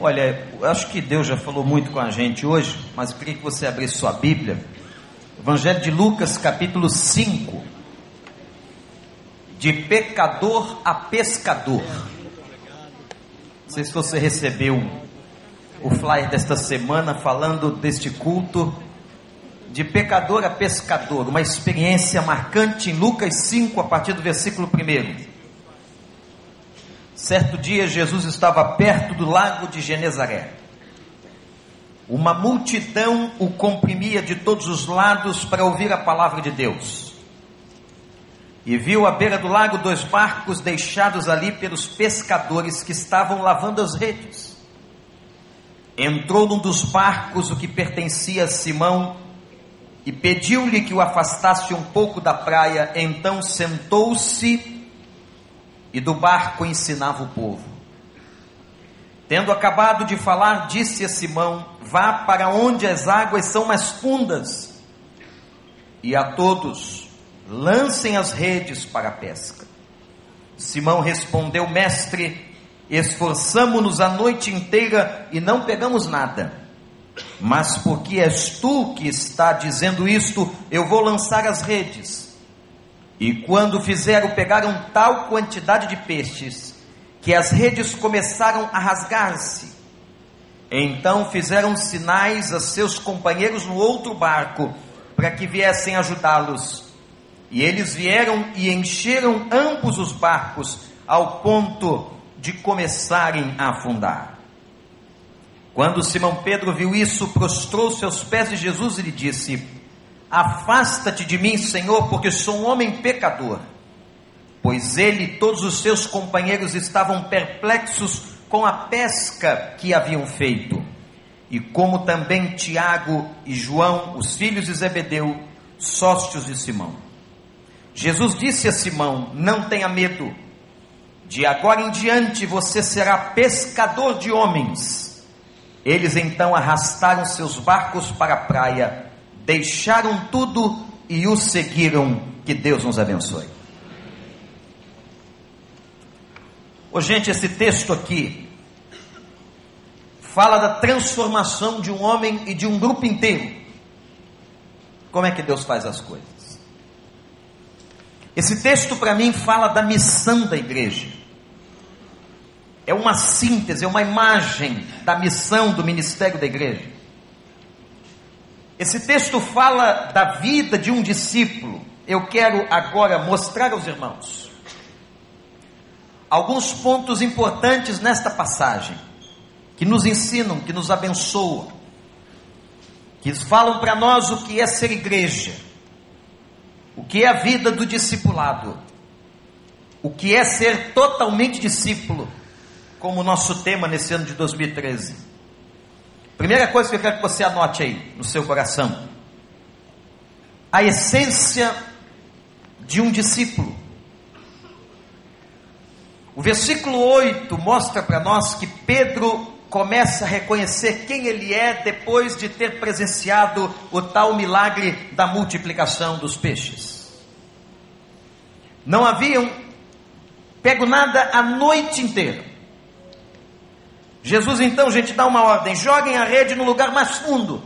Olha, eu acho que Deus já falou muito com a gente hoje, mas queria que você abrisse sua Bíblia. Evangelho de Lucas, capítulo 5. De pecador a pescador. Não sei se você recebeu o flyer desta semana falando deste culto de pecador a pescador, uma experiência marcante em Lucas 5, a partir do versículo 1. Certo dia, Jesus estava perto do lago de Genezaré. Uma multidão o comprimia de todos os lados para ouvir a palavra de Deus. E viu à beira do lago dois barcos deixados ali pelos pescadores que estavam lavando as redes. Entrou num dos barcos, o que pertencia a Simão, e pediu-lhe que o afastasse um pouco da praia. Então sentou-se e do barco ensinava o povo. Tendo acabado de falar, disse a Simão: Vá para onde as águas são mais fundas, e a todos lancem as redes para a pesca. Simão respondeu: Mestre, esforçamo-nos a noite inteira e não pegamos nada. Mas porque és tu que está dizendo isto, eu vou lançar as redes. E quando fizeram, pegaram tal quantidade de peixes, que as redes começaram a rasgar-se. Então fizeram sinais a seus companheiros no outro barco, para que viessem ajudá-los. E eles vieram e encheram ambos os barcos, ao ponto de começarem a afundar. Quando Simão Pedro viu isso, prostrou-se aos pés de Jesus e lhe disse: Afasta-te de mim, Senhor, porque sou um homem pecador. Pois ele e todos os seus companheiros estavam perplexos com a pesca que haviam feito. E como também Tiago e João, os filhos de Zebedeu, sócios de Simão. Jesus disse a Simão: Não tenha medo, de agora em diante você será pescador de homens. Eles então arrastaram seus barcos para a praia, deixaram tudo e o seguiram. Que Deus nos abençoe. Ô, gente, esse texto aqui fala da transformação de um homem e de um grupo inteiro. Como é que Deus faz as coisas? Esse texto para mim fala da missão da igreja é uma síntese, é uma imagem da missão do ministério da igreja. Esse texto fala da vida de um discípulo. Eu quero agora mostrar aos irmãos alguns pontos importantes nesta passagem que nos ensinam, que nos abençoam, que falam para nós o que é ser igreja, o que é a vida do discipulado, o que é ser totalmente discípulo como nosso tema nesse ano de 2013. Primeira coisa que eu quero que você anote aí no seu coração: a essência de um discípulo. O versículo 8 mostra para nós que Pedro começa a reconhecer quem ele é depois de ter presenciado o tal milagre da multiplicação dos peixes. Não haviam pego nada a noite inteira. Jesus então, gente, dá uma ordem: joguem a rede no lugar mais fundo.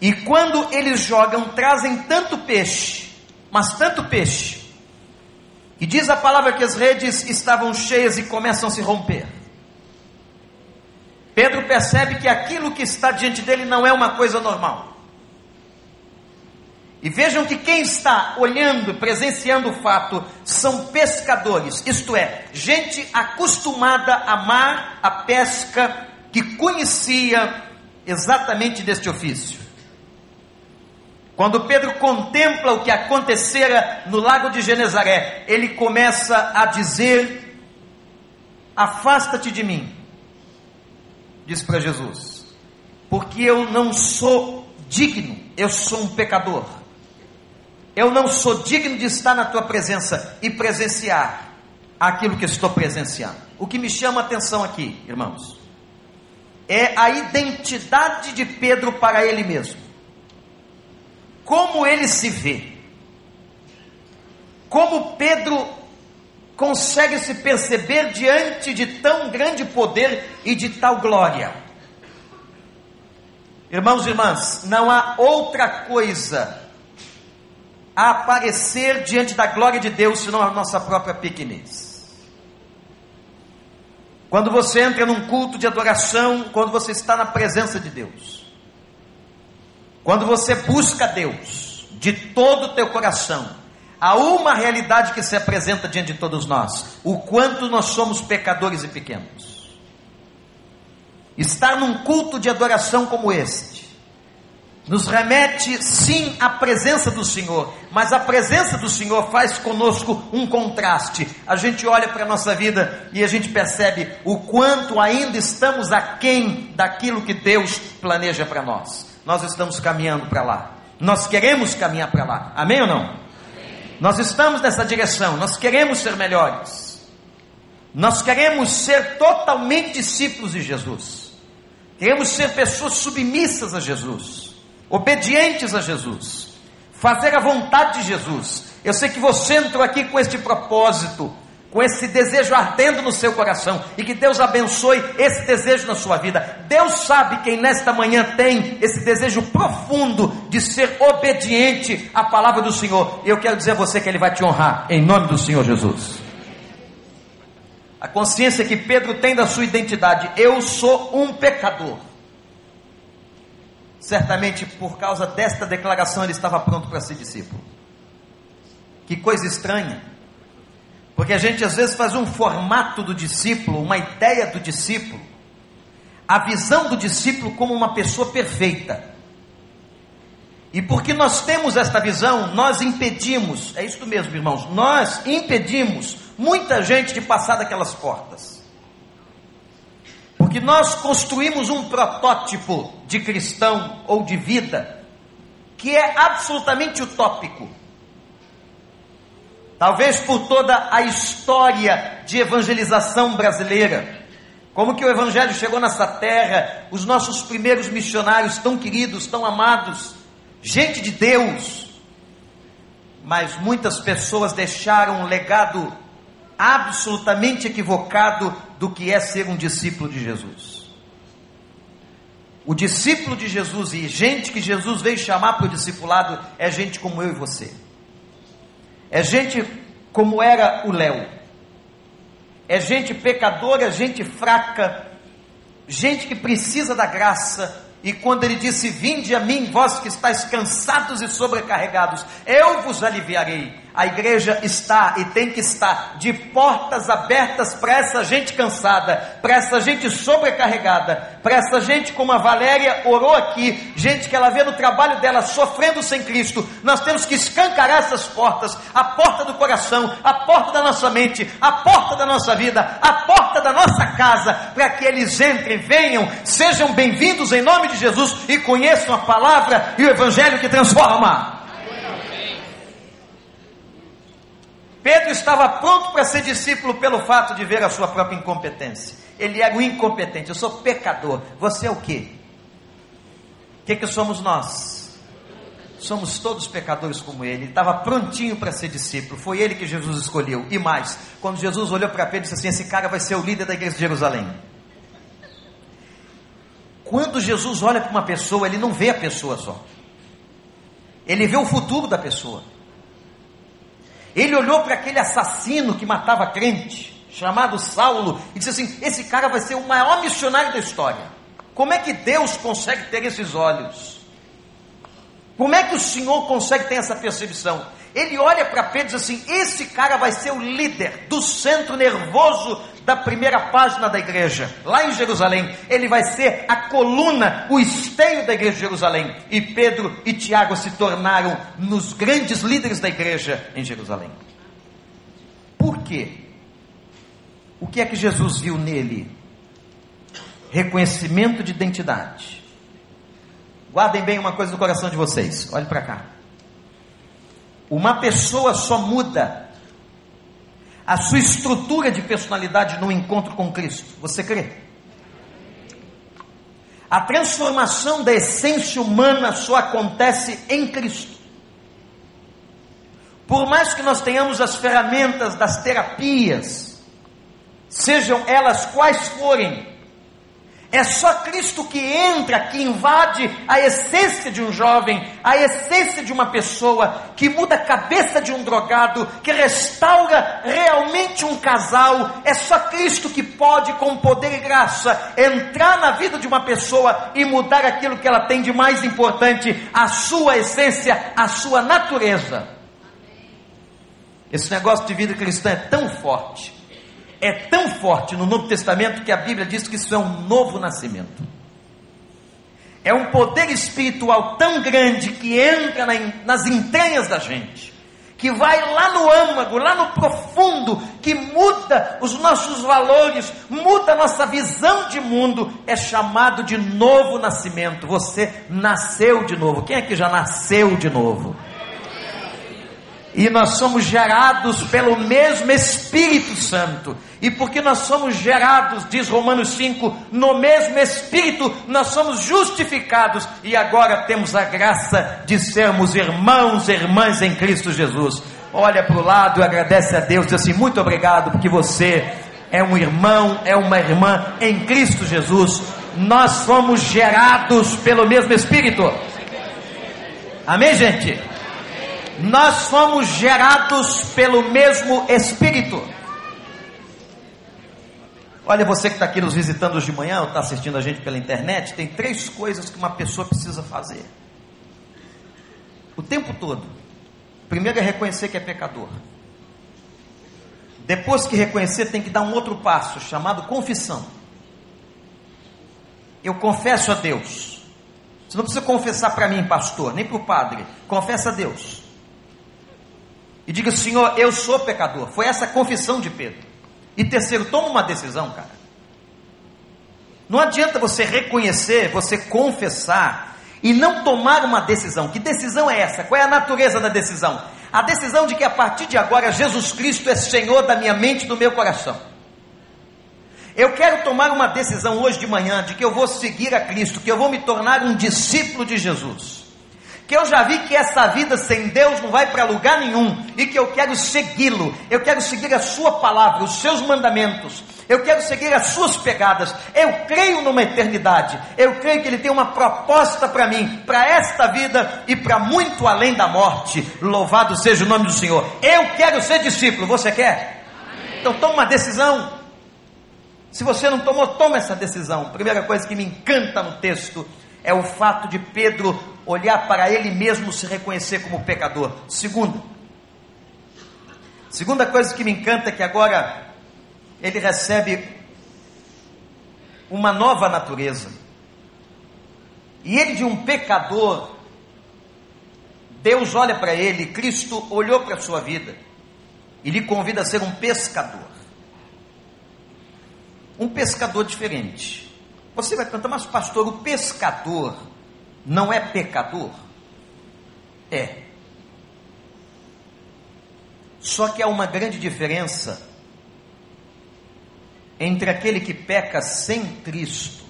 E quando eles jogam, trazem tanto peixe, mas tanto peixe, que diz a palavra que as redes estavam cheias e começam a se romper. Pedro percebe que aquilo que está diante dele não é uma coisa normal. E vejam que quem está olhando, presenciando o fato, são pescadores, isto é, gente acostumada a amar a pesca, que conhecia exatamente deste ofício. Quando Pedro contempla o que acontecera no lago de Genezaré, ele começa a dizer: Afasta-te de mim, diz para Jesus, porque eu não sou digno, eu sou um pecador. Eu não sou digno de estar na tua presença e presenciar aquilo que estou presenciando. O que me chama a atenção aqui, irmãos, é a identidade de Pedro para ele mesmo. Como ele se vê. Como Pedro consegue se perceber diante de tão grande poder e de tal glória. Irmãos e irmãs, não há outra coisa a aparecer diante da glória de Deus senão a nossa própria pequenez. Quando você entra num culto de adoração, quando você está na presença de Deus, quando você busca Deus de todo o teu coração, há uma realidade que se apresenta diante de todos nós: o quanto nós somos pecadores e pequenos. Estar num culto de adoração como este, nos remete sim à presença do Senhor, mas a presença do Senhor faz conosco um contraste. A gente olha para a nossa vida e a gente percebe o quanto ainda estamos aquém daquilo que Deus planeja para nós. Nós estamos caminhando para lá, nós queremos caminhar para lá, amém ou não? Nós estamos nessa direção, nós queremos ser melhores, nós queremos ser totalmente discípulos de Jesus, queremos ser pessoas submissas a Jesus, obedientes a Jesus, fazer a vontade de Jesus. Eu sei que você entrou aqui com este propósito, com esse desejo ardendo no seu coração, e que Deus abençoe esse desejo na sua vida. Deus sabe quem nesta manhã tem esse desejo profundo de ser obediente à palavra do Senhor. Eu quero dizer a você que Ele vai te honrar, em nome do Senhor Jesus. A consciência que Pedro tem da sua identidade, eu sou um pecador. Certamente por causa desta declaração ele estava pronto para ser discípulo. Que coisa estranha. Porque a gente às vezes faz um formato do discípulo, uma ideia do discípulo, a visão do discípulo como uma pessoa perfeita. E porque nós temos esta visão, nós impedimos, é isso mesmo, irmãos, nós impedimos muita gente de passar daquelas portas. Porque nós construímos um protótipo de cristão ou de vida que é absolutamente utópico. Talvez por toda a história de evangelização brasileira. Como que o evangelho chegou nessa terra, os nossos primeiros missionários tão queridos, tão amados, gente de Deus. Mas muitas pessoas deixaram um legado absolutamente equivocado do que é ser um discípulo de Jesus. O discípulo de Jesus e gente que Jesus veio chamar para o discipulado é gente como eu e você. É gente como era o Léo. É gente pecadora, gente fraca, gente que precisa da graça. E quando ele disse: Vinde a mim, vós que estáis cansados e sobrecarregados, eu vos aliviarei a igreja está e tem que estar de portas abertas para essa gente cansada, para essa gente sobrecarregada, para essa gente como a Valéria orou aqui, gente que ela vê no trabalho dela sofrendo sem Cristo. Nós temos que escancarar essas portas, a porta do coração, a porta da nossa mente, a porta da nossa vida, a porta da nossa casa, para que eles entrem, venham, sejam bem-vindos em nome de Jesus e conheçam a palavra e o evangelho que transforma. Pedro estava pronto para ser discípulo pelo fato de ver a sua própria incompetência. Ele era o incompetente, eu sou pecador. Você é o quê? O que, que somos nós? Somos todos pecadores como ele. Ele estava prontinho para ser discípulo. Foi ele que Jesus escolheu. E mais, quando Jesus olhou para Pedro e disse assim: Esse cara vai ser o líder da igreja de Jerusalém. Quando Jesus olha para uma pessoa, ele não vê a pessoa só. Ele vê o futuro da pessoa. Ele olhou para aquele assassino que matava crente, chamado Saulo, e disse assim: Esse cara vai ser o maior missionário da história. Como é que Deus consegue ter esses olhos? Como é que o Senhor consegue ter essa percepção? Ele olha para Pedro e diz assim: Esse cara vai ser o líder do centro nervoso da primeira página da igreja, lá em Jerusalém. Ele vai ser a coluna, o esteio da igreja de Jerusalém. E Pedro e Tiago se tornaram nos grandes líderes da igreja em Jerusalém. Por quê? O que é que Jesus viu nele? Reconhecimento de identidade. Guardem bem uma coisa no coração de vocês. Olhe para cá. Uma pessoa só muda a sua estrutura de personalidade no encontro com Cristo. Você crê? A transformação da essência humana só acontece em Cristo. Por mais que nós tenhamos as ferramentas das terapias, sejam elas quais forem, é só Cristo que entra, que invade a essência de um jovem, a essência de uma pessoa, que muda a cabeça de um drogado, que restaura realmente um casal. É só Cristo que pode, com poder e graça, entrar na vida de uma pessoa e mudar aquilo que ela tem de mais importante, a sua essência, a sua natureza. Esse negócio de vida cristã é tão forte é tão forte no Novo Testamento que a Bíblia diz que isso é um novo nascimento. É um poder espiritual tão grande que entra nas entranhas da gente, que vai lá no âmago, lá no profundo, que muda os nossos valores, muda a nossa visão de mundo, é chamado de novo nascimento. Você nasceu de novo. Quem aqui já nasceu de novo? E nós somos gerados pelo mesmo Espírito Santo. E porque nós somos gerados, diz Romanos 5, no mesmo Espírito, nós somos justificados e agora temos a graça de sermos irmãos e irmãs em Cristo Jesus. Olha para o lado e agradece a Deus, diz assim: muito obrigado, porque você é um irmão, é uma irmã em Cristo Jesus. Nós somos gerados pelo mesmo Espírito. Amém, gente? Nós fomos gerados pelo mesmo Espírito. Olha, você que está aqui nos visitando hoje de manhã, ou está assistindo a gente pela internet, tem três coisas que uma pessoa precisa fazer. O tempo todo. Primeiro é reconhecer que é pecador. Depois que reconhecer, tem que dar um outro passo, chamado confissão. Eu confesso a Deus. Você não precisa confessar para mim, pastor, nem para o padre. Confessa a Deus e diga: Senhor, eu sou pecador. Foi essa confissão de Pedro. E terceiro, toma uma decisão, cara. Não adianta você reconhecer, você confessar e não tomar uma decisão. Que decisão é essa? Qual é a natureza da decisão? A decisão de que a partir de agora Jesus Cristo é Senhor da minha mente e do meu coração. Eu quero tomar uma decisão hoje de manhã de que eu vou seguir a Cristo, que eu vou me tornar um discípulo de Jesus que eu já vi que essa vida sem Deus não vai para lugar nenhum e que eu quero segui-lo, eu quero seguir a Sua palavra, os Seus mandamentos, eu quero seguir as Suas pegadas. Eu creio numa eternidade, eu creio que Ele tem uma proposta para mim, para esta vida e para muito além da morte. Louvado seja o nome do Senhor. Eu quero ser discípulo, você quer? Amém. Então toma uma decisão. Se você não tomou, toma essa decisão. Primeira coisa que me encanta no texto é o fato de Pedro olhar para ele mesmo se reconhecer como pecador. Segundo, segunda coisa que me encanta é que agora ele recebe uma nova natureza. E ele de um pecador, Deus olha para ele, Cristo olhou para a sua vida e lhe convida a ser um pescador. Um pescador diferente. Você vai perguntar, mas pastor, o pescador não é pecador? É. Só que há uma grande diferença entre aquele que peca sem Cristo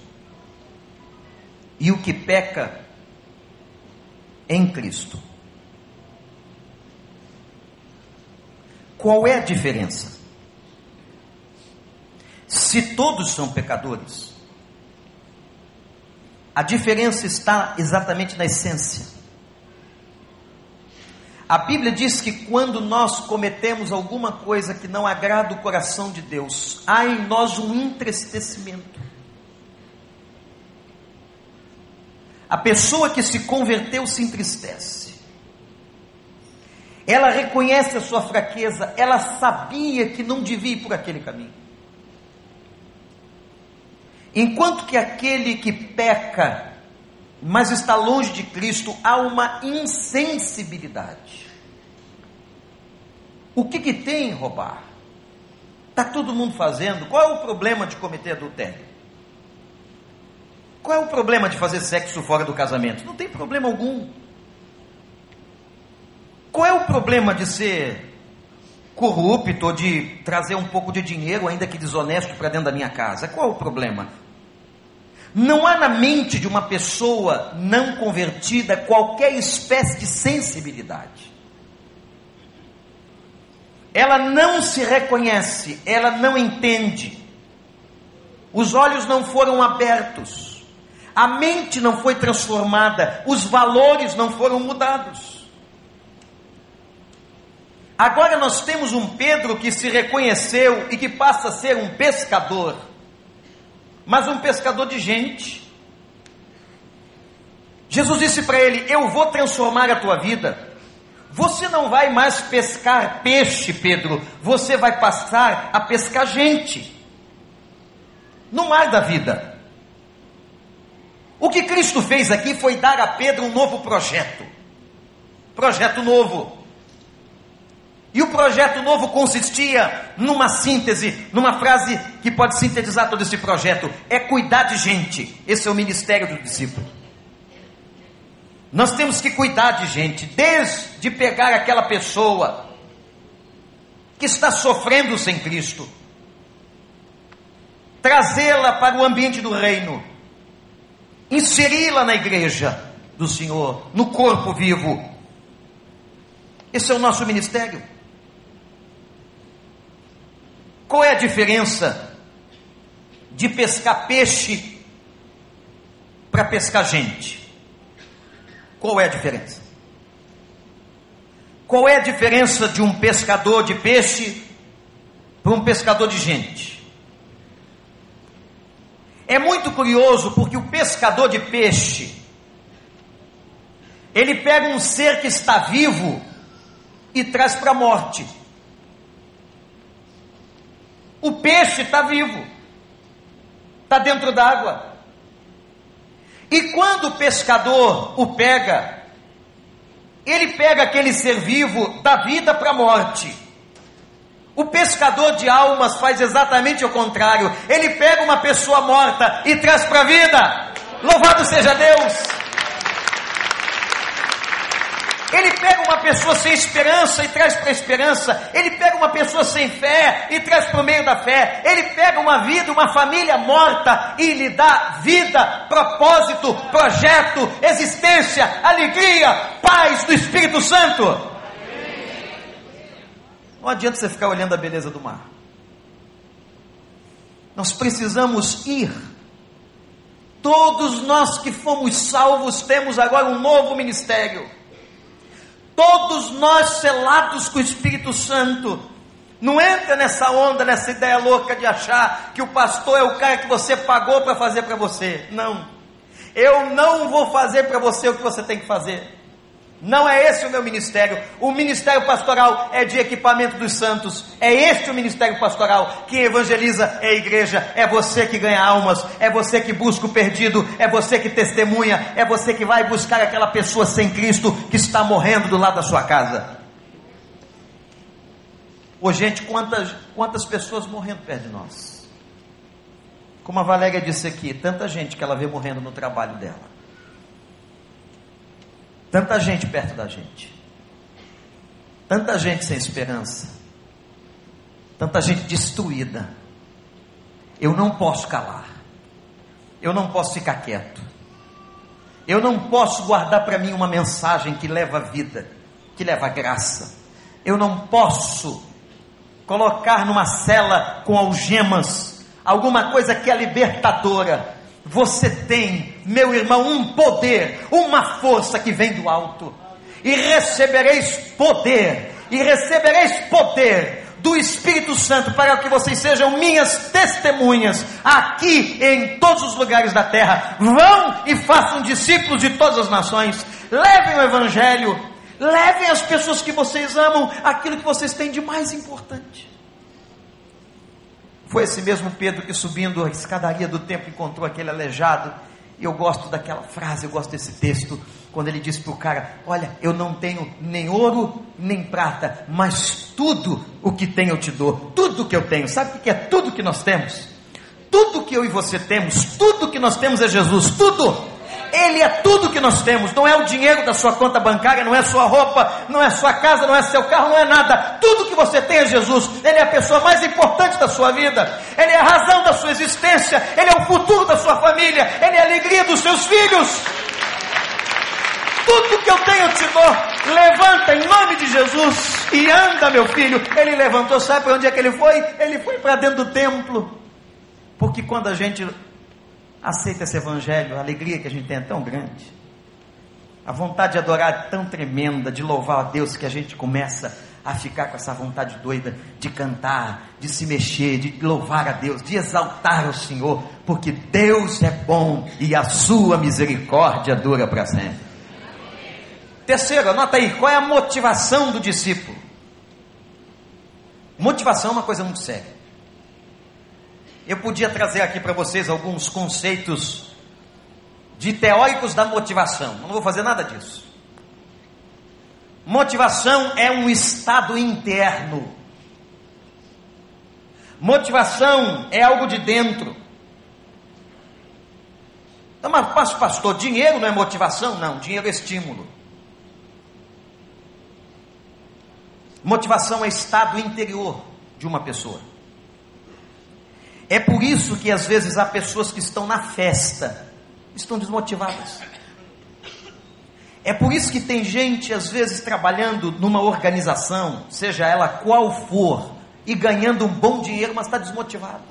e o que peca em Cristo. Qual é a diferença? Se todos são pecadores, a diferença está exatamente na essência. A Bíblia diz que quando nós cometemos alguma coisa que não agrada o coração de Deus, há em nós um entristecimento. A pessoa que se converteu se entristece. Ela reconhece a sua fraqueza, ela sabia que não devia ir por aquele caminho. Enquanto que aquele que peca, mas está longe de Cristo, há uma insensibilidade. O que, que tem em roubar? Está todo mundo fazendo. Qual é o problema de cometer adultério? Qual é o problema de fazer sexo fora do casamento? Não tem problema algum. Qual é o problema de ser corrupto ou de trazer um pouco de dinheiro, ainda que desonesto, para dentro da minha casa? Qual é o problema? Não há na mente de uma pessoa não convertida qualquer espécie de sensibilidade. ela não se reconhece, ela não entende, os olhos não foram abertos, a mente não foi transformada, os valores não foram mudados. Agora nós temos um Pedro que se reconheceu e que passa a ser um pescador, mas um pescador de gente. Jesus disse para ele: Eu vou transformar a tua vida. Você não vai mais pescar peixe, Pedro, você vai passar a pescar gente no mar da vida. O que Cristo fez aqui foi dar a Pedro um novo projeto. Projeto novo. E o projeto novo consistia numa síntese, numa frase que pode sintetizar todo esse projeto: é cuidar de gente. Esse é o ministério do discípulo. Nós temos que cuidar de gente, desde pegar aquela pessoa que está sofrendo sem Cristo, trazê-la para o ambiente do reino, inseri-la na igreja do Senhor, no corpo vivo. Esse é o nosso ministério. Qual é a diferença de pescar peixe para pescar gente? Qual é a diferença? Qual é a diferença de um pescador de peixe para um pescador de gente? É muito curioso porque o pescador de peixe ele pega um ser que está vivo e traz para a morte. O peixe está vivo, está dentro d'água. E quando o pescador o pega, ele pega aquele ser vivo da vida para a morte. O pescador de almas faz exatamente o contrário. Ele pega uma pessoa morta e traz para a vida. Louvado seja Deus! Ele pega uma pessoa sem esperança e traz para a esperança. Ele pega uma pessoa sem fé e traz para o meio da fé. Ele pega uma vida, uma família morta e lhe dá vida, propósito, projeto, existência, alegria, paz do Espírito Santo. Não adianta você ficar olhando a beleza do mar. Nós precisamos ir. Todos nós que fomos salvos temos agora um novo ministério. Todos nós selados com o Espírito Santo. Não entra nessa onda, nessa ideia louca de achar que o pastor é o cara que você pagou para fazer para você. Não. Eu não vou fazer para você o que você tem que fazer. Não é esse o meu ministério. O ministério pastoral é de equipamento dos santos. É este o ministério pastoral. Quem evangeliza a igreja. É você que ganha almas. É você que busca o perdido. É você que testemunha. É você que vai buscar aquela pessoa sem Cristo que está morrendo do lado da sua casa. Ô gente, quantas, quantas pessoas morrendo perto de nós? Como a Valéria disse aqui, tanta gente que ela vê morrendo no trabalho dela. Tanta gente perto da gente. Tanta gente sem esperança. Tanta gente destruída. Eu não posso calar. Eu não posso ficar quieto. Eu não posso guardar para mim uma mensagem que leva vida, que leva graça. Eu não posso colocar numa cela com algemas alguma coisa que é libertadora você tem, meu irmão, um poder, uma força que vem do alto. E recebereis poder, e recebereis poder do Espírito Santo para que vocês sejam minhas testemunhas aqui em todos os lugares da terra. Vão e façam discípulos de todas as nações. Levem o evangelho, levem as pessoas que vocês amam aquilo que vocês têm de mais importante. Foi esse mesmo Pedro que subindo a escadaria do templo encontrou aquele aleijado. E eu gosto daquela frase, eu gosto desse texto, quando ele diz para o cara: Olha, eu não tenho nem ouro nem prata, mas tudo o que tenho eu te dou. Tudo que eu tenho, sabe o que é tudo que nós temos? Tudo que eu e você temos, tudo que nós temos é Jesus, tudo. Ele é tudo que nós temos, não é o dinheiro da sua conta bancária, não é sua roupa, não é sua casa, não é seu carro, não é nada. Tudo que você tem é Jesus. Ele é a pessoa mais importante da sua vida, ele é a razão da sua existência, ele é o futuro da sua família, ele é a alegria dos seus filhos. Tudo que eu tenho eu te dou. Levanta em nome de Jesus. e anda, meu filho. Ele levantou, sabe para onde é que ele foi? Ele foi para dentro do templo. Porque quando a gente aceita esse evangelho, a alegria que a gente tem é tão grande. A vontade de adorar é tão tremenda, de louvar a Deus, que a gente começa a ficar com essa vontade doida de cantar, de se mexer, de louvar a Deus, de exaltar o Senhor, porque Deus é bom e a sua misericórdia dura para sempre. Terceiro, anota aí, qual é a motivação do discípulo? Motivação é uma coisa muito séria. Eu podia trazer aqui para vocês alguns conceitos de teóricos da motivação, não vou fazer nada disso. Motivação é um estado interno. Motivação é algo de dentro. Então, mas pastor, dinheiro não é motivação? Não, dinheiro é estímulo. Motivação é estado interior de uma pessoa. É por isso que às vezes há pessoas que estão na festa, estão desmotivadas. É por isso que tem gente, às vezes, trabalhando numa organização, seja ela qual for, e ganhando um bom dinheiro, mas está desmotivado.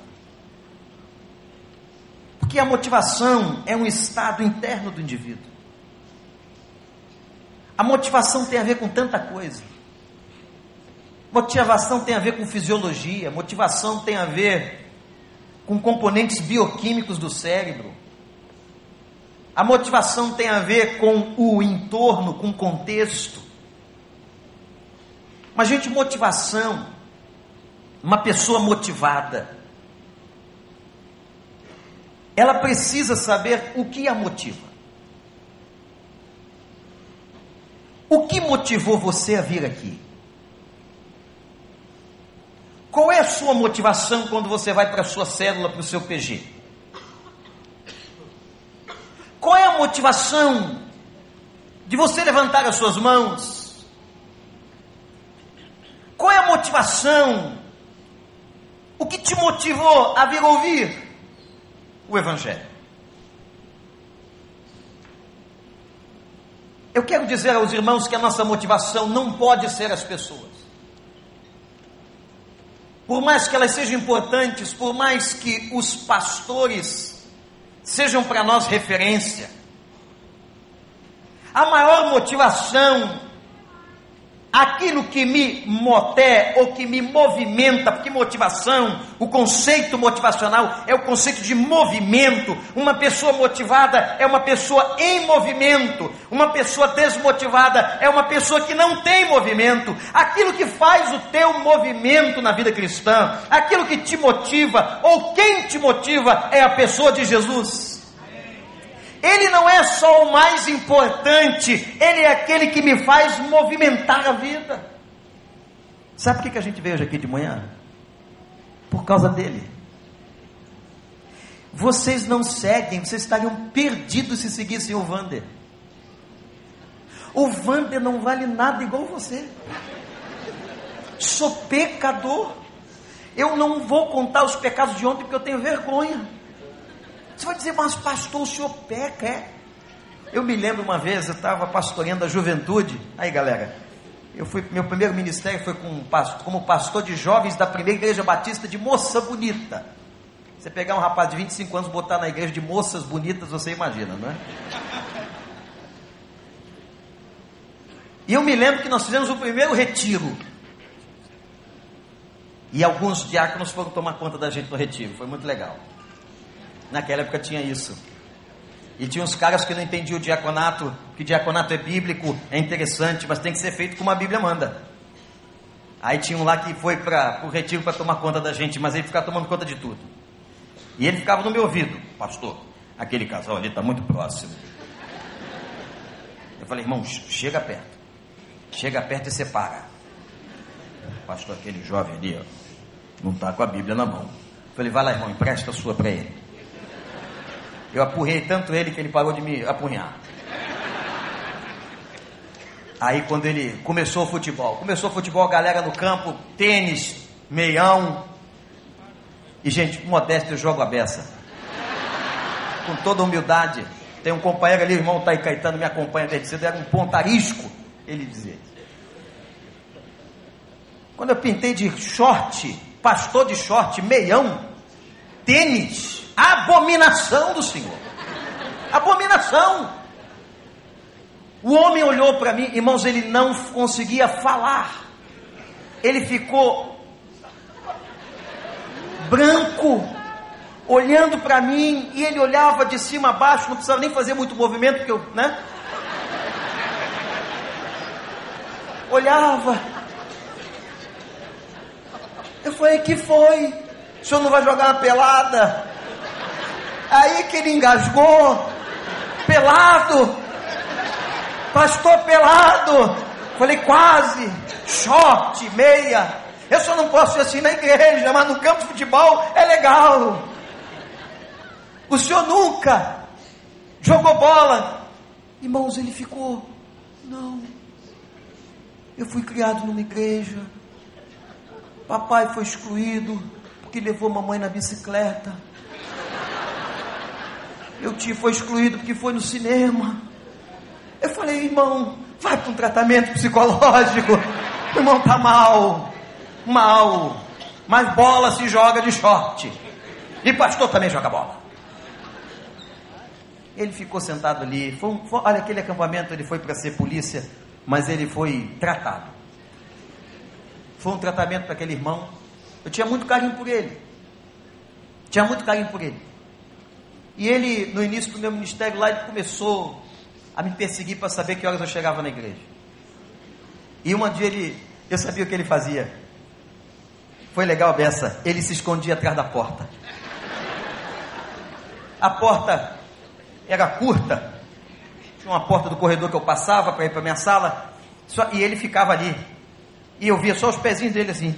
Porque a motivação é um estado interno do indivíduo. A motivação tem a ver com tanta coisa. Motivação tem a ver com fisiologia, motivação tem a ver com componentes bioquímicos do cérebro. A motivação tem a ver com o entorno, com o contexto. Mas, gente, motivação, uma pessoa motivada, ela precisa saber o que a motiva. O que motivou você a vir aqui? Qual é a sua motivação quando você vai para a sua célula, para o seu PG? Qual é a motivação de você levantar as suas mãos? Qual é a motivação? O que te motivou a vir ouvir o Evangelho? Eu quero dizer aos irmãos que a nossa motivação não pode ser as pessoas. Por mais que elas sejam importantes, por mais que os pastores sejam para nós referência. A maior motivação, aquilo que me moté ou que me movimenta, porque motivação, o conceito motivacional é o conceito de movimento. Uma pessoa motivada é uma pessoa em movimento, uma pessoa desmotivada é uma pessoa que não tem movimento. Aquilo que faz o teu movimento na vida cristã, aquilo que te motiva ou quem te motiva é a pessoa de Jesus. Ele não é só o mais importante, ele é aquele que me faz movimentar a vida. Sabe por que a gente veio aqui de manhã? Por causa dele. Vocês não seguem, vocês estariam perdidos se seguissem o Vander. O Vander não vale nada igual você. Sou pecador. Eu não vou contar os pecados de ontem porque eu tenho vergonha. Você vai dizer, mas pastor, o senhor peca, é? Eu me lembro uma vez, eu estava pastoreando a juventude. Aí, galera, eu fui, meu primeiro ministério foi com, como pastor de jovens da primeira igreja batista de Moça Bonita. Você pegar um rapaz de 25 anos botar na igreja de moças bonitas, você imagina, não é? E eu me lembro que nós fizemos o primeiro retiro. E alguns diáconos foram tomar conta da gente no retiro. Foi muito legal. Naquela época tinha isso. E tinha uns caras que não entendiam o diaconato, que diaconato é bíblico, é interessante, mas tem que ser feito como a Bíblia manda. Aí tinha um lá que foi para o retiro para tomar conta da gente, mas ele ficava tomando conta de tudo. E ele ficava no meu ouvido, pastor, aquele casal ali está muito próximo. Eu falei, irmão, chega perto. Chega perto e separa. Pastor, aquele jovem ali, ó, não está com a Bíblia na mão. Eu falei, vai lá, irmão, empresta a sua para ele. Eu apurrei tanto ele que ele parou de me apurrar. Aí quando ele começou o futebol, começou o futebol, galera no campo, tênis, meião. E gente, modesto eu jogo a beça. Com toda humildade. Tem um companheiro ali, o irmão Thay Caetano me acompanha desde cedo, era um pontarisco, ele dizia. Quando eu pintei de short, pastor de short, meião, tênis, abominação do Senhor. Abominação. O homem olhou para mim, irmãos, ele não conseguia falar. Ele ficou branco, olhando para mim, e ele olhava de cima a baixo, não precisava nem fazer muito movimento, porque eu, né? Olhava. Eu falei, que foi? O senhor não vai jogar uma pelada? Aí que ele engasgou, pelado, pastor pelado. Falei, quase, short, meia. Eu só não posso ir assim na igreja, mas no campo de futebol é legal. O senhor nunca jogou bola. Irmãos, ele ficou, não. Eu fui criado numa igreja. Papai foi excluído porque levou mamãe na bicicleta. Meu tio foi excluído porque foi no cinema. Eu falei, irmão, vai para um tratamento psicológico. O irmão tá mal, mal. Mas bola se joga de short. E pastor também joga bola. Ele ficou sentado ali. Foi um, foi, olha, aquele acampamento ele foi para ser polícia, mas ele foi tratado. Foi um tratamento para aquele irmão. Eu tinha muito carinho por ele. Tinha muito carinho por ele. E ele, no início do meu ministério lá, ele começou a me perseguir para saber que horas eu chegava na igreja. E um dia ele, eu sabia o que ele fazia. Foi legal, Bessa. Ele se escondia atrás da porta. A porta era curta. Tinha uma porta do corredor que eu passava para ir para minha sala. Só, e ele ficava ali. E eu via só os pezinhos dele assim.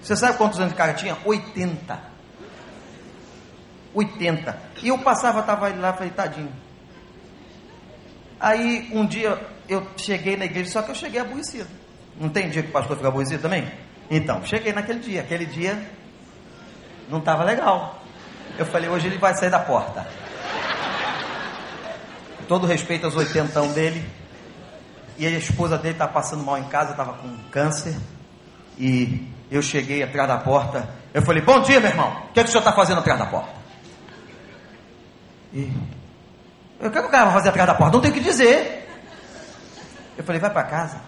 Você sabe quantos anos o cara tinha? 80. 80. E eu passava, estava lá, falei, tadinho. Aí um dia eu cheguei na igreja, só que eu cheguei aborrecido. Não tem dia que o pastor fica aborrecido também? Então, cheguei naquele dia. Aquele dia não estava legal. Eu falei, hoje ele vai sair da porta. Todo respeito aos oitentão dele. E a esposa dele estava passando mal em casa, estava com câncer. E eu cheguei atrás da porta. Eu falei, bom dia, meu irmão. O que, é que o senhor está fazendo atrás da porta? E eu quero que o cara vai fazer atrás da porta, não tem o que dizer. Eu falei, vai para casa.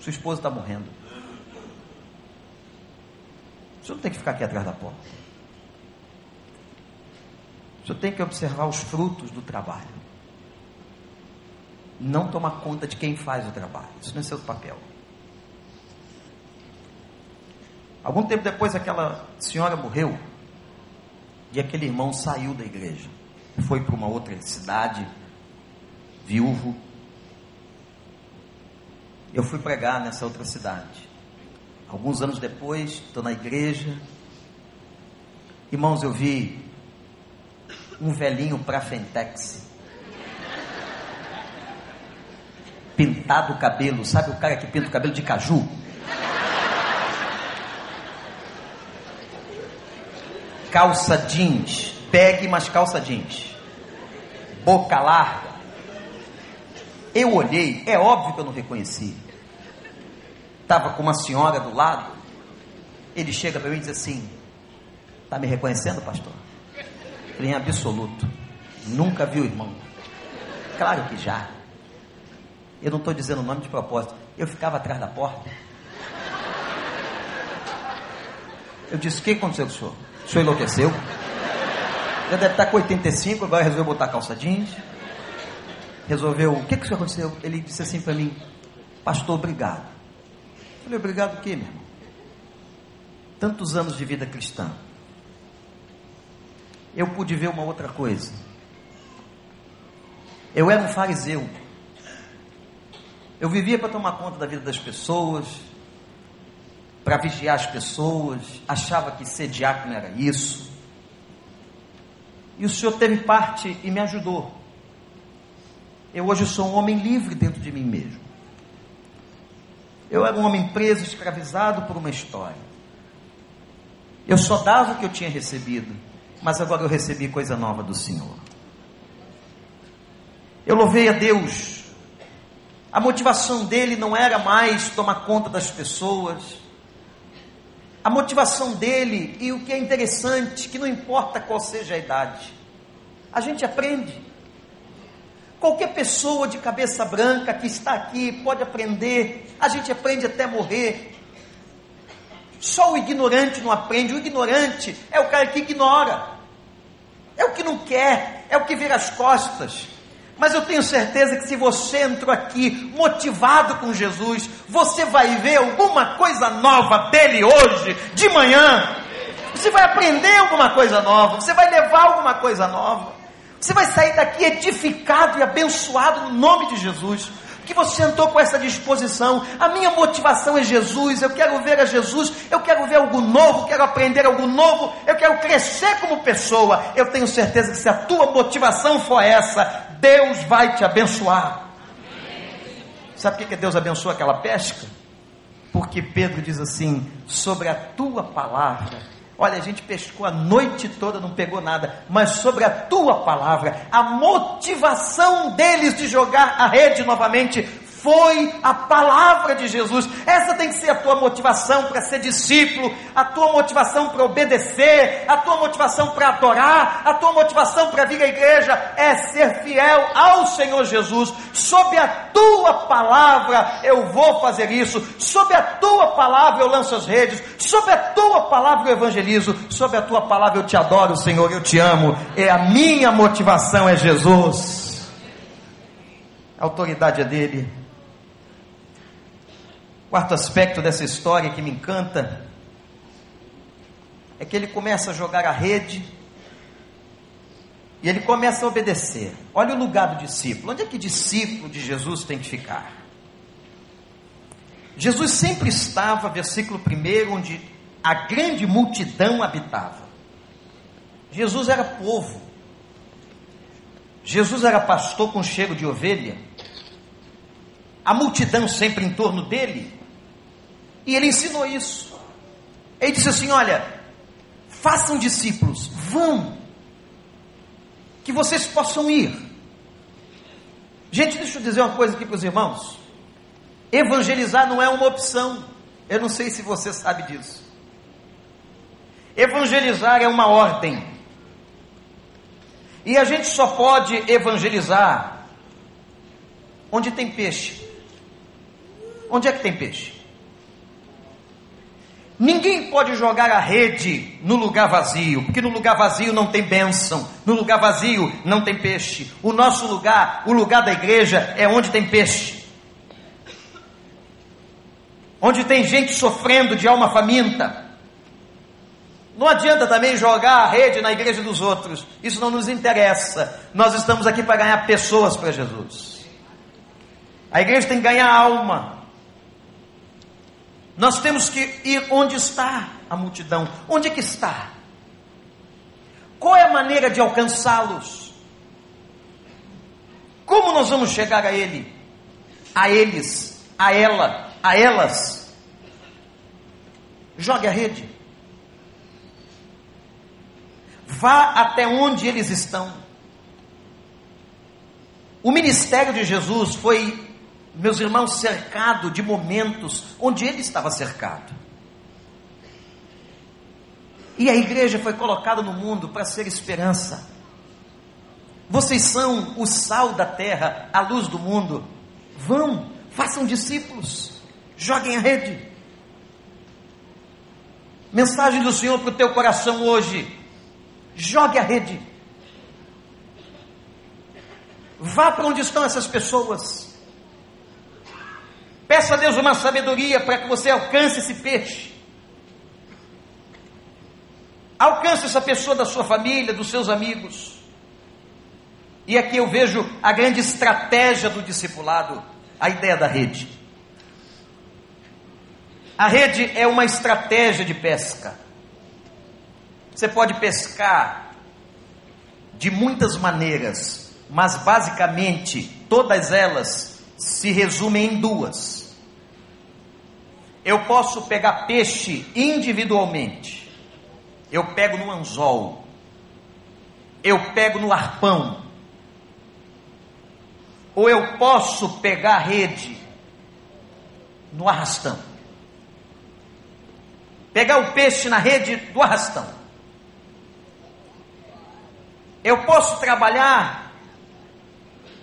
Sua esposa está morrendo. Senhor não tem que ficar aqui atrás da porta. Senhor tem que observar os frutos do trabalho. Não tomar conta de quem faz o trabalho. Isso não é seu papel. Algum tempo depois, aquela senhora morreu. E aquele irmão saiu da igreja, foi para uma outra cidade, viúvo. Eu fui pregar nessa outra cidade. Alguns anos depois, estou na igreja. Irmãos, eu vi um velhinho para Fentex. Pintado o cabelo, sabe o cara que pinta o cabelo de caju? Calça jeans, pegue mas calça jeans, boca larga. Eu olhei, é óbvio que eu não reconheci. Estava com uma senhora do lado. Ele chega para mim e diz assim: Está me reconhecendo, pastor? Falei, em absoluto. Nunca viu, irmão? Claro que já. Eu não estou dizendo o nome de propósito. Eu ficava atrás da porta. Eu disse: O que aconteceu com o senhor? O senhor enlouqueceu? Já deve estar com 85, agora resolveu botar calça jeans. Resolveu. O que, que aconteceu? Ele disse assim para mim: Pastor, obrigado. Eu falei: Obrigado o quê, meu irmão? Tantos anos de vida cristã. Eu pude ver uma outra coisa. Eu era um fariseu. Eu vivia para tomar conta da vida das pessoas, para vigiar as pessoas, achava que ser diácono era isso. E o Senhor teve parte e me ajudou. Eu hoje sou um homem livre dentro de mim mesmo. Eu era um homem preso, escravizado por uma história. Eu só dava o que eu tinha recebido, mas agora eu recebi coisa nova do Senhor. Eu louvei a Deus A motivação dele não era mais tomar conta das pessoas. A motivação dele, e o que é interessante, que não importa qual seja a idade, a gente aprende. Qualquer pessoa de cabeça branca que está aqui pode aprender, a gente aprende até morrer. Só o ignorante não aprende, o ignorante é o cara que ignora, é o que não quer, é o que vira as costas. Mas eu tenho certeza que se você entrou aqui motivado com Jesus, você vai ver alguma coisa nova dele hoje, de manhã. Você vai aprender alguma coisa nova, você vai levar alguma coisa nova. Você vai sair daqui edificado e abençoado no nome de Jesus. Que você entrou com essa disposição. A minha motivação é Jesus. Eu quero ver a Jesus. Eu quero ver algo novo. Quero aprender algo novo. Eu quero crescer como pessoa. Eu tenho certeza que se a tua motivação for essa, Deus vai te abençoar. Sabe por que Deus abençoa aquela pesca? Porque Pedro diz assim: sobre a tua palavra Olha, a gente pescou a noite toda, não pegou nada, mas sobre a tua palavra, a motivação deles de jogar a rede novamente foi a palavra de Jesus. Essa tem que ser a tua motivação para ser discípulo, a tua motivação para obedecer, a tua motivação para adorar, a tua motivação para vir à igreja é ser fiel ao Senhor Jesus. Sob a tua palavra eu vou fazer isso, sob a tua palavra eu lanço as redes, sob a tua palavra eu evangelizo, sob a tua palavra eu te adoro, Senhor, eu te amo. É a minha motivação é Jesus. A autoridade é dele. Quarto aspecto dessa história que me encanta é que ele começa a jogar a rede e ele começa a obedecer. Olha o lugar do discípulo. Onde é que discípulo de Jesus tem que ficar? Jesus sempre estava, versículo 1, onde a grande multidão habitava. Jesus era povo. Jesus era pastor com cheiro de ovelha. A multidão sempre em torno dele. E ele ensinou isso. Ele disse assim: Olha, façam discípulos, vão, que vocês possam ir. Gente, deixa eu dizer uma coisa aqui para os irmãos: evangelizar não é uma opção. Eu não sei se você sabe disso. Evangelizar é uma ordem. E a gente só pode evangelizar onde tem peixe. Onde é que tem peixe? Ninguém pode jogar a rede no lugar vazio, porque no lugar vazio não tem bênção, no lugar vazio não tem peixe. O nosso lugar, o lugar da igreja, é onde tem peixe. Onde tem gente sofrendo de alma faminta. Não adianta também jogar a rede na igreja dos outros, isso não nos interessa. Nós estamos aqui para ganhar pessoas para Jesus. A igreja tem que ganhar alma. Nós temos que ir onde está a multidão. Onde é que está? Qual é a maneira de alcançá-los? Como nós vamos chegar a ele? A eles, a ela, a elas. Jogue a rede. Vá até onde eles estão. O ministério de Jesus foi meus irmãos, cercado de momentos onde ele estava cercado. E a igreja foi colocada no mundo para ser esperança. Vocês são o sal da terra, a luz do mundo. Vão, façam discípulos, joguem a rede. Mensagem do Senhor para o teu coração hoje: jogue a rede. Vá para onde estão essas pessoas. Peça a Deus uma sabedoria para que você alcance esse peixe. Alcance essa pessoa da sua família, dos seus amigos. E aqui eu vejo a grande estratégia do discipulado, a ideia da rede. A rede é uma estratégia de pesca. Você pode pescar de muitas maneiras, mas basicamente todas elas se resumem em duas eu posso pegar peixe individualmente. Eu pego no anzol. Eu pego no arpão. ou eu posso pegar a rede no arrastão. Pegar o peixe na rede do arrastão. Eu posso trabalhar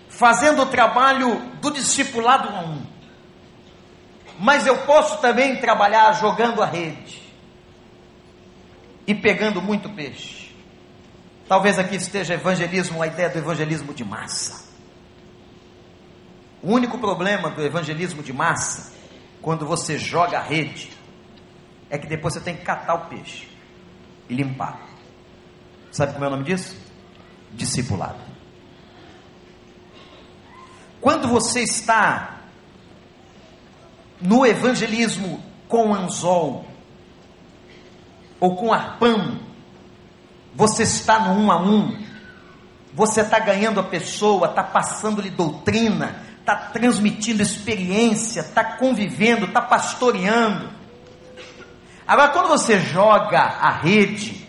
fazendo o trabalho do discipulado a um. Mas eu posso também trabalhar jogando a rede e pegando muito peixe. Talvez aqui esteja evangelismo, a ideia do evangelismo de massa. O único problema do evangelismo de massa, quando você joga a rede, é que depois você tem que catar o peixe e limpar. Sabe como é o nome disso? Discipulado. Quando você está no evangelismo com anzol ou com arpão, você está no um a um, você está ganhando a pessoa, está passando-lhe doutrina, está transmitindo experiência, está convivendo, está pastoreando. Agora, quando você joga a rede,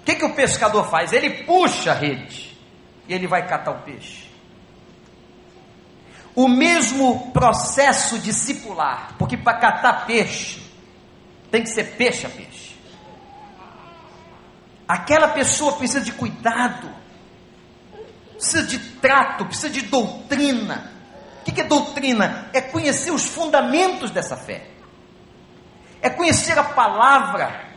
o que, que o pescador faz? Ele puxa a rede e ele vai catar o peixe. O mesmo processo discipular, porque para catar peixe, tem que ser peixe a peixe. Aquela pessoa precisa de cuidado, precisa de trato, precisa de doutrina. O que é doutrina? É conhecer os fundamentos dessa fé, é conhecer a palavra,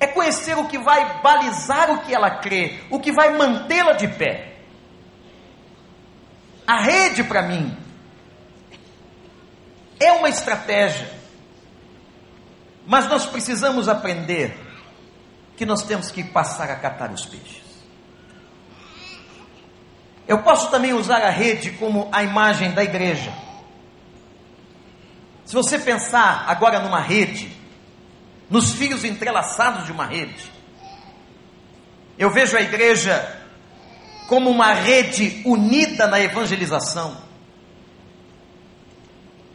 é conhecer o que vai balizar o que ela crê, o que vai mantê-la de pé. A rede, para mim, é uma estratégia, mas nós precisamos aprender que nós temos que passar a catar os peixes. Eu posso também usar a rede como a imagem da igreja. Se você pensar agora numa rede, nos fios entrelaçados de uma rede, eu vejo a igreja como uma rede unida na evangelização.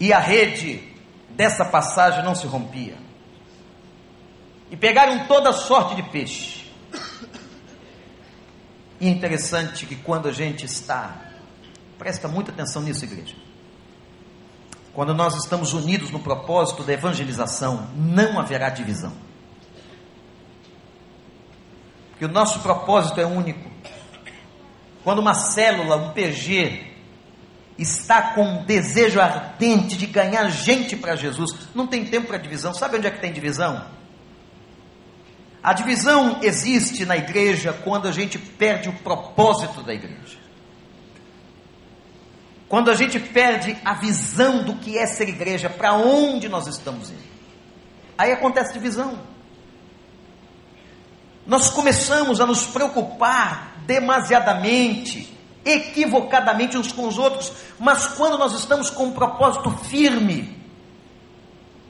E a rede dessa passagem não se rompia. E pegaram toda sorte de peixe. E é interessante que quando a gente está, presta muita atenção nisso, igreja. Quando nós estamos unidos no propósito da evangelização, não haverá divisão. Porque o nosso propósito é único. Quando uma célula, um PG, está com um desejo ardente de ganhar gente para Jesus, não tem tempo para divisão. Sabe onde é que tem divisão? A divisão existe na igreja quando a gente perde o propósito da igreja. Quando a gente perde a visão do que é ser igreja, para onde nós estamos indo. Aí acontece divisão. Nós começamos a nos preocupar demasiadamente, equivocadamente uns com os outros, mas quando nós estamos com um propósito firme,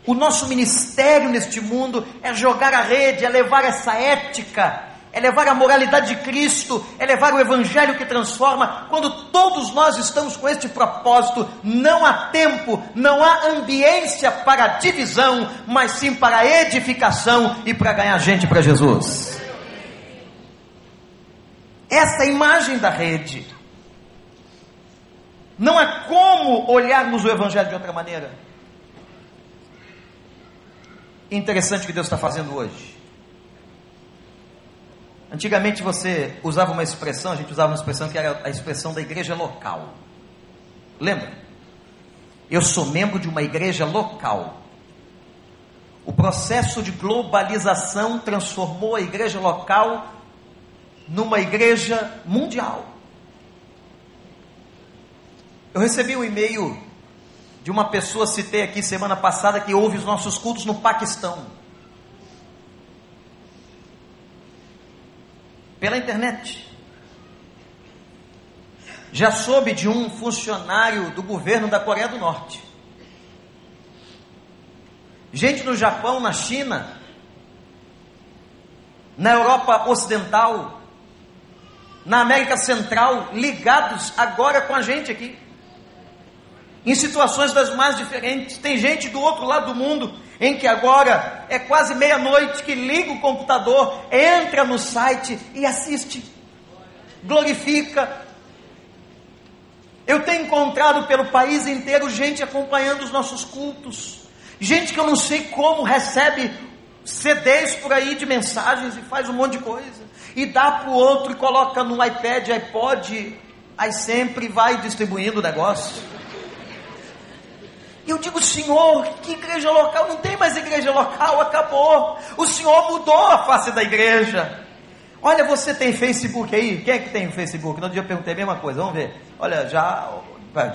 o nosso ministério neste mundo é jogar a rede, é levar essa ética, é levar a moralidade de Cristo, é levar o Evangelho que transforma. Quando todos nós estamos com este propósito, não há tempo, não há ambiência para divisão, mas sim para edificação e para ganhar gente para Jesus. Essa é imagem da rede. Não há como olharmos o Evangelho de outra maneira interessante que Deus está fazendo hoje. Antigamente você usava uma expressão, a gente usava uma expressão que era a expressão da igreja local. Lembra? Eu sou membro de uma igreja local. O processo de globalização transformou a igreja local numa igreja mundial. Eu recebi um e-mail de uma pessoa, citei aqui semana passada, que ouve os nossos cultos no Paquistão. Pela internet. Já soube de um funcionário do governo da Coreia do Norte. Gente no Japão, na China, na Europa Ocidental, na América Central, ligados agora com a gente aqui em situações das mais diferentes. Tem gente do outro lado do mundo em que agora é quase meia-noite que liga o computador, entra no site e assiste, glorifica. Eu tenho encontrado pelo país inteiro gente acompanhando os nossos cultos. Gente que eu não sei como recebe CDs por aí de mensagens e faz um monte de coisa. E dá para o outro e coloca no iPad, iPod, aí sempre vai distribuindo o negócio. Eu digo, Senhor, que igreja local? Não tem mais igreja local, acabou. O Senhor mudou a face da igreja. Olha, você tem Facebook aí? Quem é que tem Facebook? No dia eu perguntei a mesma coisa, vamos ver. Olha, já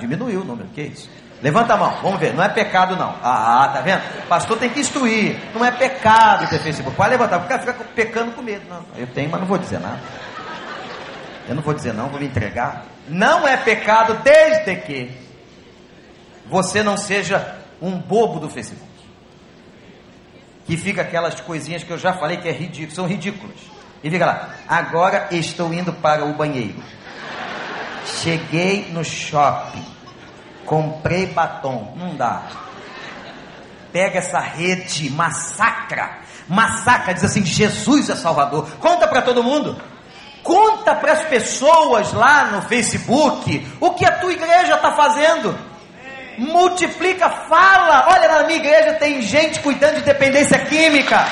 diminuiu o número, que isso? Levanta a mão, vamos ver. Não é pecado, não. Ah, tá vendo? Pastor tem que instruir. Não é pecado ter Facebook. Pode levantar, porque fica pecando com medo. Não, eu tenho, mas não vou dizer nada. Eu não vou dizer não, vou me entregar. Não é pecado desde que você não seja um bobo do Facebook. Que fica aquelas coisinhas que eu já falei que é ridículo, são ridículas. E fica lá, agora estou indo para o banheiro. Cheguei no shopping. Comprei batom. Não dá. Pega essa rede, massacra. Massacra, diz assim: Jesus é Salvador. Conta para todo mundo. Conta para as pessoas lá no Facebook o que a tua igreja está fazendo. Multiplica, fala. Olha, na minha igreja tem gente cuidando de dependência química.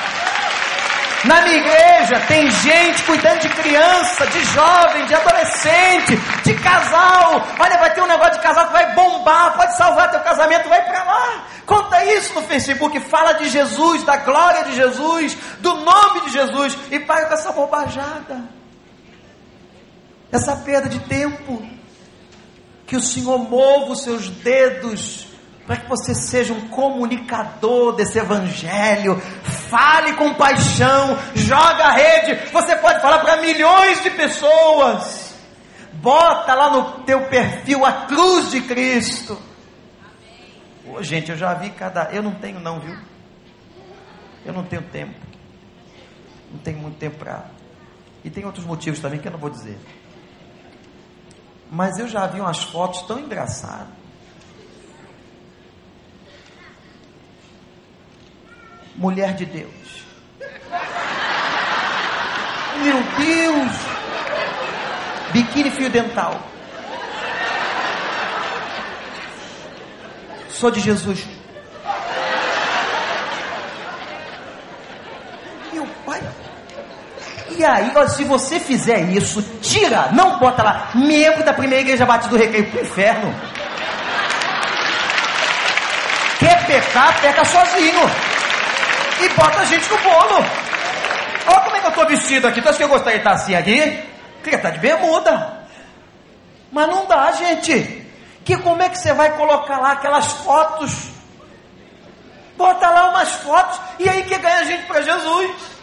Na minha igreja tem gente cuidando de criança, de jovem, de adolescente, de casal. Olha, vai ter um negócio de casal que vai bombar, pode salvar teu casamento, vai para lá. Conta isso no Facebook, fala de Jesus, da glória de Jesus, do nome de Jesus e para com essa bobajada. Essa perda de tempo. Que o Senhor mova os seus dedos para que você seja um comunicador desse evangelho. Fale com paixão, joga a rede. Você pode falar para milhões de pessoas. Bota lá no teu perfil a cruz de Cristo. Ô, gente, eu já vi cada. Eu não tenho, não, viu? Eu não tenho tempo. Não tenho muito tempo para. E tem outros motivos também que eu não vou dizer. Mas eu já vi umas fotos tão engraçadas mulher de Deus. Meu Deus! Biquíni fio dental. Sou de Jesus. Meu pai. E aí, ó, se você fizer isso, tira, não bota lá, membro da primeira igreja batida do recreio pro inferno. Quer pecar, peca sozinho e bota a gente no bolo. Olha como é que eu estou vestido aqui. Tu acha que eu gostaria de estar assim aqui? Queria estar de bermuda. Mas não dá, gente. Que como é que você vai colocar lá aquelas fotos? Bota lá umas fotos e aí que ganha a gente para Jesus.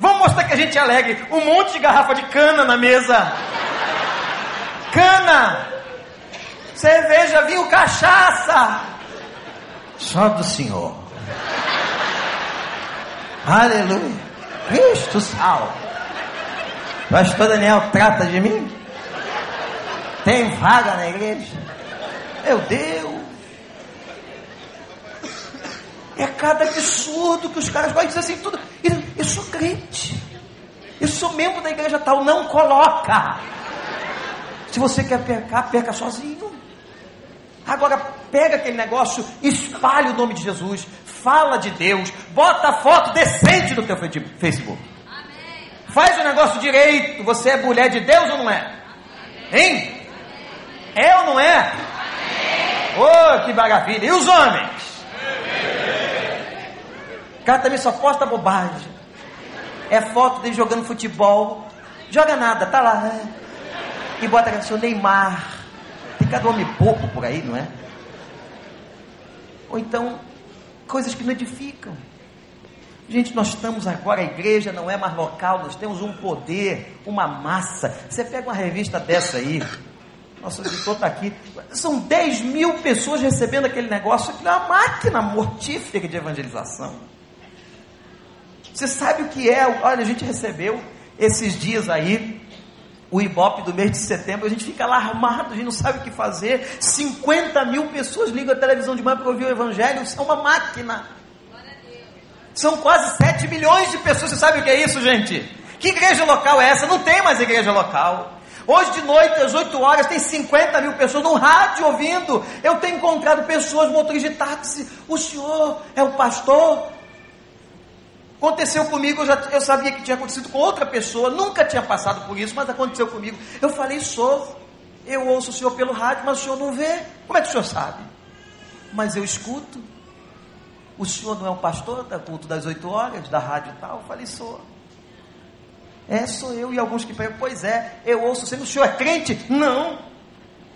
Vamos mostrar que a gente é alegre. Um monte de garrafa de cana na mesa. Cana. Cerveja, vinho, cachaça. Só do Senhor. Aleluia. Cristo sal. Pastor Daniel trata de mim? Tem vaga na igreja? Meu Deus. É cada absurdo que os caras gostam de dizer assim, tudo. Eu sou crente. Eu sou membro da igreja tal. Não coloca. Se você quer pecar, peca sozinho. Agora pega aquele negócio, espalhe o nome de Jesus, fala de Deus, bota a foto decente no teu Facebook. Amém. Faz o negócio direito. Você é mulher de Deus ou não é? Hein? É ou não é? Oh, que maravilha. E os homens? O cara também só posta bobagem. É foto dele jogando futebol. Joga nada, tá lá. E bota seu Neymar. Tem cada homem pouco por aí, não é? Ou então coisas que não edificam. Gente, nós estamos agora, a igreja não é mais local, nós temos um poder, uma massa. Você pega uma revista dessa aí, nosso editor está aqui, são 10 mil pessoas recebendo aquele negócio, aquilo é uma máquina mortífera de evangelização. Você sabe o que é? Olha, a gente recebeu esses dias aí o Ibope do mês de setembro, a gente fica alarmado, a gente não sabe o que fazer. 50 mil pessoas ligam a televisão de manhã para ouvir o Evangelho, isso é uma máquina. São quase 7 milhões de pessoas, você sabe o que é isso, gente? Que igreja local é essa? Não tem mais igreja local. Hoje de noite, às 8 horas, tem 50 mil pessoas no rádio ouvindo. Eu tenho encontrado pessoas, motoristas de táxi. O senhor é o pastor? Aconteceu comigo, eu, já, eu sabia que tinha acontecido com outra pessoa, nunca tinha passado por isso, mas aconteceu comigo. Eu falei, sou. Eu ouço o senhor pelo rádio, mas o senhor não vê. Como é que o senhor sabe? Mas eu escuto. O senhor não é o pastor da culto das 8 horas, da rádio tal? Eu falei, sou. É, sou eu. E alguns que perguntam, pois é, eu ouço sempre. O senhor é crente? Não.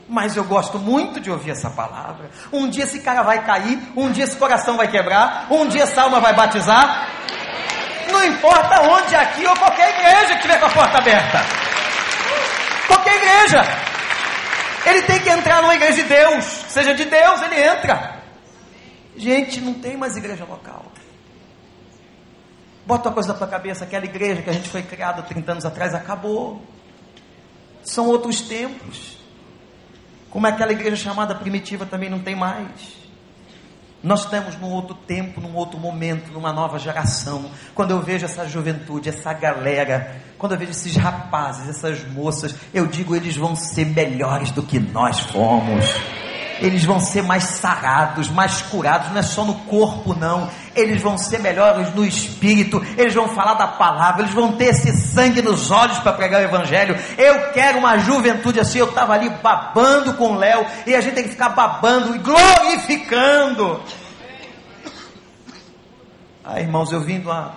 Mas eu gosto muito de ouvir essa palavra. Um dia esse cara vai cair, um dia esse coração vai quebrar, um dia essa alma vai batizar. Não importa onde, aqui ou qualquer igreja que tiver com a porta aberta. Qualquer igreja. Ele tem que entrar numa igreja de Deus. Seja de Deus, ele entra. Gente, não tem mais igreja local. Bota uma coisa na tua cabeça, aquela igreja que a gente foi criada 30 anos atrás acabou. São outros tempos. Como aquela igreja chamada primitiva também não tem mais. Nós estamos num outro tempo, num outro momento, numa nova geração. Quando eu vejo essa juventude, essa galera, quando eu vejo esses rapazes, essas moças, eu digo, eles vão ser melhores do que nós fomos. Eles vão ser mais sarados, mais curados, não é só no corpo, não. Eles vão ser melhores no espírito, eles vão falar da palavra, eles vão ter esse sangue nos olhos para pregar o evangelho. Eu quero uma juventude assim. Eu estava ali babando com o Léo, e a gente tem que ficar babando e glorificando. Ah, irmãos, eu vim de uma,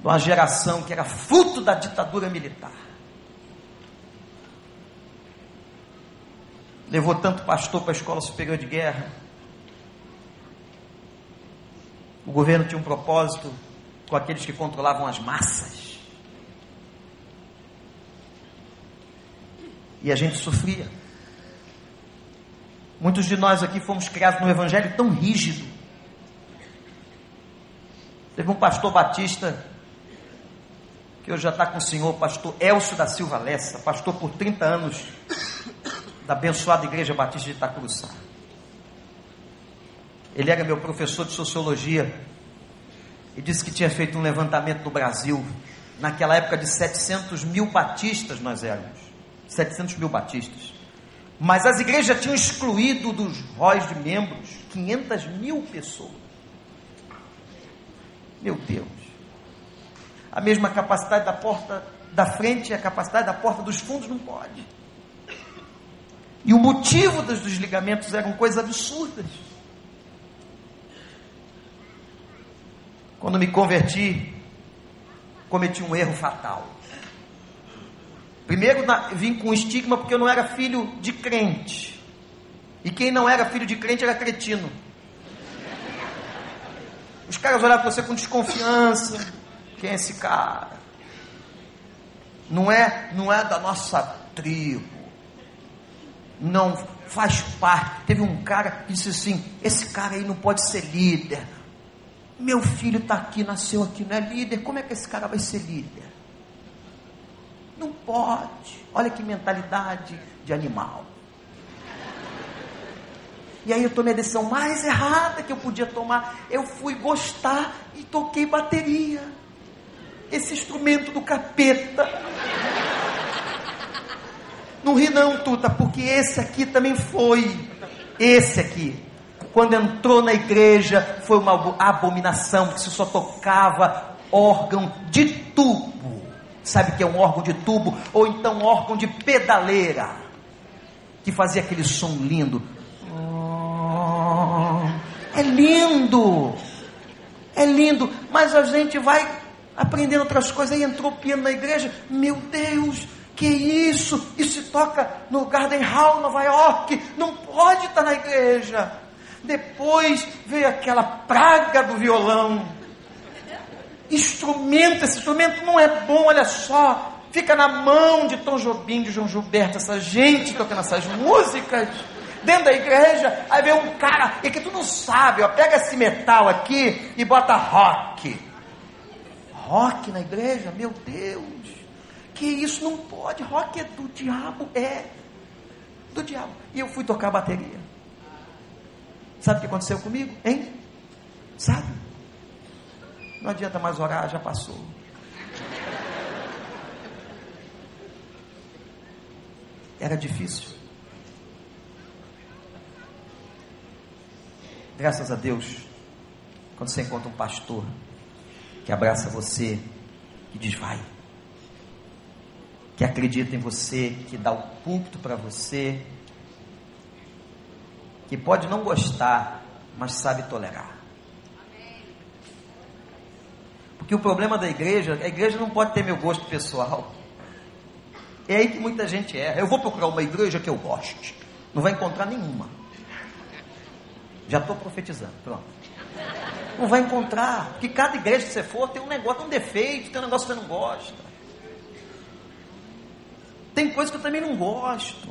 de uma geração que era fruto da ditadura militar. Levou tanto pastor para a escola superior de guerra. O governo tinha um propósito com aqueles que controlavam as massas. E a gente sofria. Muitos de nós aqui fomos criados num evangelho tão rígido. Teve um pastor batista que hoje já está com o senhor, pastor Elcio da Silva Lessa, pastor por 30 anos da abençoada Igreja Batista de Itacuruçá. Ele era meu professor de sociologia e disse que tinha feito um levantamento no Brasil. Naquela época de 700 mil batistas nós éramos. 700 mil batistas. Mas as igrejas tinham excluído dos róis de membros 500 mil pessoas. Meu Deus. A mesma capacidade da porta da frente e a capacidade da porta dos fundos não pode. E o motivo dos desligamentos eram coisas absurdas. Quando me converti, cometi um erro fatal. Primeiro, vim com estigma porque eu não era filho de crente. E quem não era filho de crente era cretino. Os caras olhavam para você com desconfiança. Quem é esse cara? Não é, não é da nossa tribo não faz parte. Teve um cara que disse assim: esse cara aí não pode ser líder. Meu filho está aqui, nasceu aqui, não é líder. Como é que esse cara vai ser líder? Não pode. Olha que mentalidade de animal. E aí eu tomei a decisão mais errada que eu podia tomar. Eu fui gostar e toquei bateria. Esse instrumento do capeta. Não ri não, Tuta, porque esse aqui também foi. Esse aqui. Quando entrou na igreja, foi uma abominação, porque se só tocava órgão de tubo. Sabe que é um órgão de tubo? Ou então órgão de pedaleira. Que fazia aquele som lindo. É lindo. É lindo. Mas a gente vai aprendendo outras coisas. Aí entrou piano na igreja. Meu Deus que isso? Isso se toca no Garden Hall, Nova York. Não pode estar na igreja. Depois veio aquela praga do violão. Instrumento, esse instrumento não é bom, olha só. Fica na mão de Tom Jobim, de João Gilberto, essa gente tocando essas músicas dentro da igreja. Aí vem um cara, e que tu não sabe, ó, pega esse metal aqui e bota rock. Rock na igreja? Meu Deus que isso não pode, rock é do diabo, é do diabo. E eu fui tocar bateria. Sabe o que aconteceu comigo? Hein? Sabe? Não adianta mais orar, já passou. era difícil. Graças a Deus, quando você encontra um pastor que abraça você, que diz vai, que acredita em você, que dá o púlpito para você, que pode não gostar, mas sabe tolerar. Porque o problema da igreja, a igreja não pode ter meu gosto pessoal. É aí que muita gente erra. Eu vou procurar uma igreja que eu goste. Não vai encontrar nenhuma. Já estou profetizando, pronto. Não vai encontrar. Porque cada igreja que você for tem um negócio, um defeito, tem um negócio que você não gosta. Tem coisas que eu também não gosto.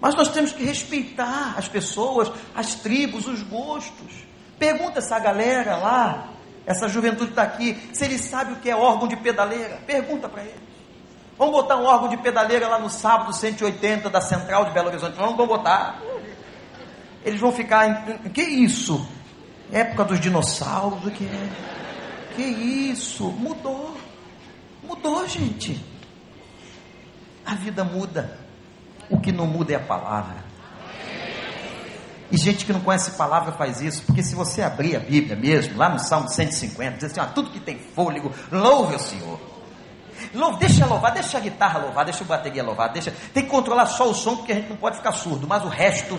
Mas nós temos que respeitar as pessoas, as tribos, os gostos. Pergunta essa galera lá, essa juventude está aqui, se eles sabem o que é órgão de pedaleira. Pergunta para eles. Vamos botar um órgão de pedaleira lá no sábado 180 da Central de Belo Horizonte. Vamos, vamos botar. Eles vão ficar. Em, que isso? Época dos dinossauros, o que é? Que isso? Mudou. Mudou, gente. A vida muda. O que não muda é a palavra. E gente que não conhece palavra faz isso, porque se você abrir a Bíblia mesmo, lá no Salmo 150, diz assim: ó, tudo que tem fôlego, louve o Senhor. Louve, deixa louvar, deixa a guitarra louvar, deixa a bateria louvar, deixa. Tem que controlar só o som, porque a gente não pode ficar surdo, mas o resto.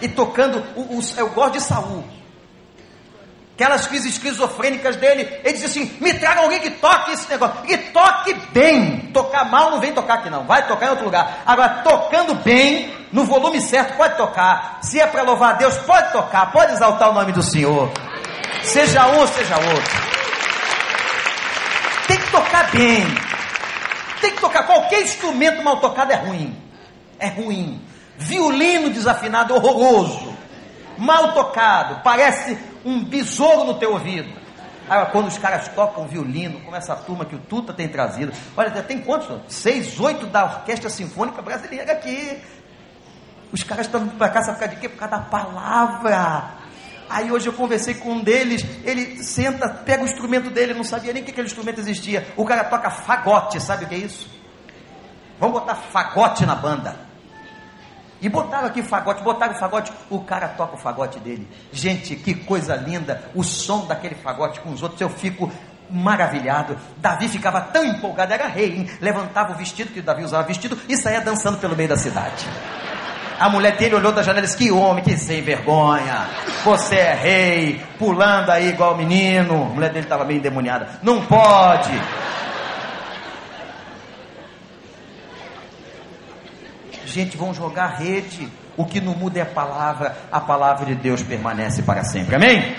E tocando, o, o, eu gosto de Saul aquelas crises esquizofrênicas dele, ele disse assim: me traga alguém que toque esse negócio, e toque bem. Tocar mal não vem tocar aqui, não, vai tocar em outro lugar. Agora, tocando bem, no volume certo, pode tocar. Se é para louvar a Deus, pode tocar, pode exaltar o nome do Senhor. Seja um ou seja outro. Tem que tocar bem. Tem que tocar. Qualquer instrumento mal tocado é ruim. É ruim. Violino desafinado é horroroso. Mal tocado, parece um besouro no teu ouvido. Agora, quando os caras tocam violino, como essa turma que o Tuta tem trazido, olha, tem quantos? Seis, oito da Orquestra Sinfônica Brasileira aqui. Os caras estão para cá, sabe por causa de quê? Por causa da palavra. Aí hoje eu conversei com um deles, ele senta, pega o instrumento dele, não sabia nem que aquele instrumento existia. O cara toca fagote, sabe o que é isso? Vamos botar fagote na banda. E botaram aqui fagote, botaram o fagote, o cara toca o fagote dele. Gente, que coisa linda, o som daquele fagote com os outros, eu fico maravilhado. Davi ficava tão empolgado, era rei, hein? levantava o vestido, que Davi usava vestido, e saía dançando pelo meio da cidade. A mulher dele olhou da janela e disse: Que homem, que sem vergonha. Você é rei, pulando aí igual menino. A mulher dele estava meio endemoniada. Não pode. Gente, vão jogar rede. O que não muda é a palavra. A palavra de Deus permanece para sempre. Amém?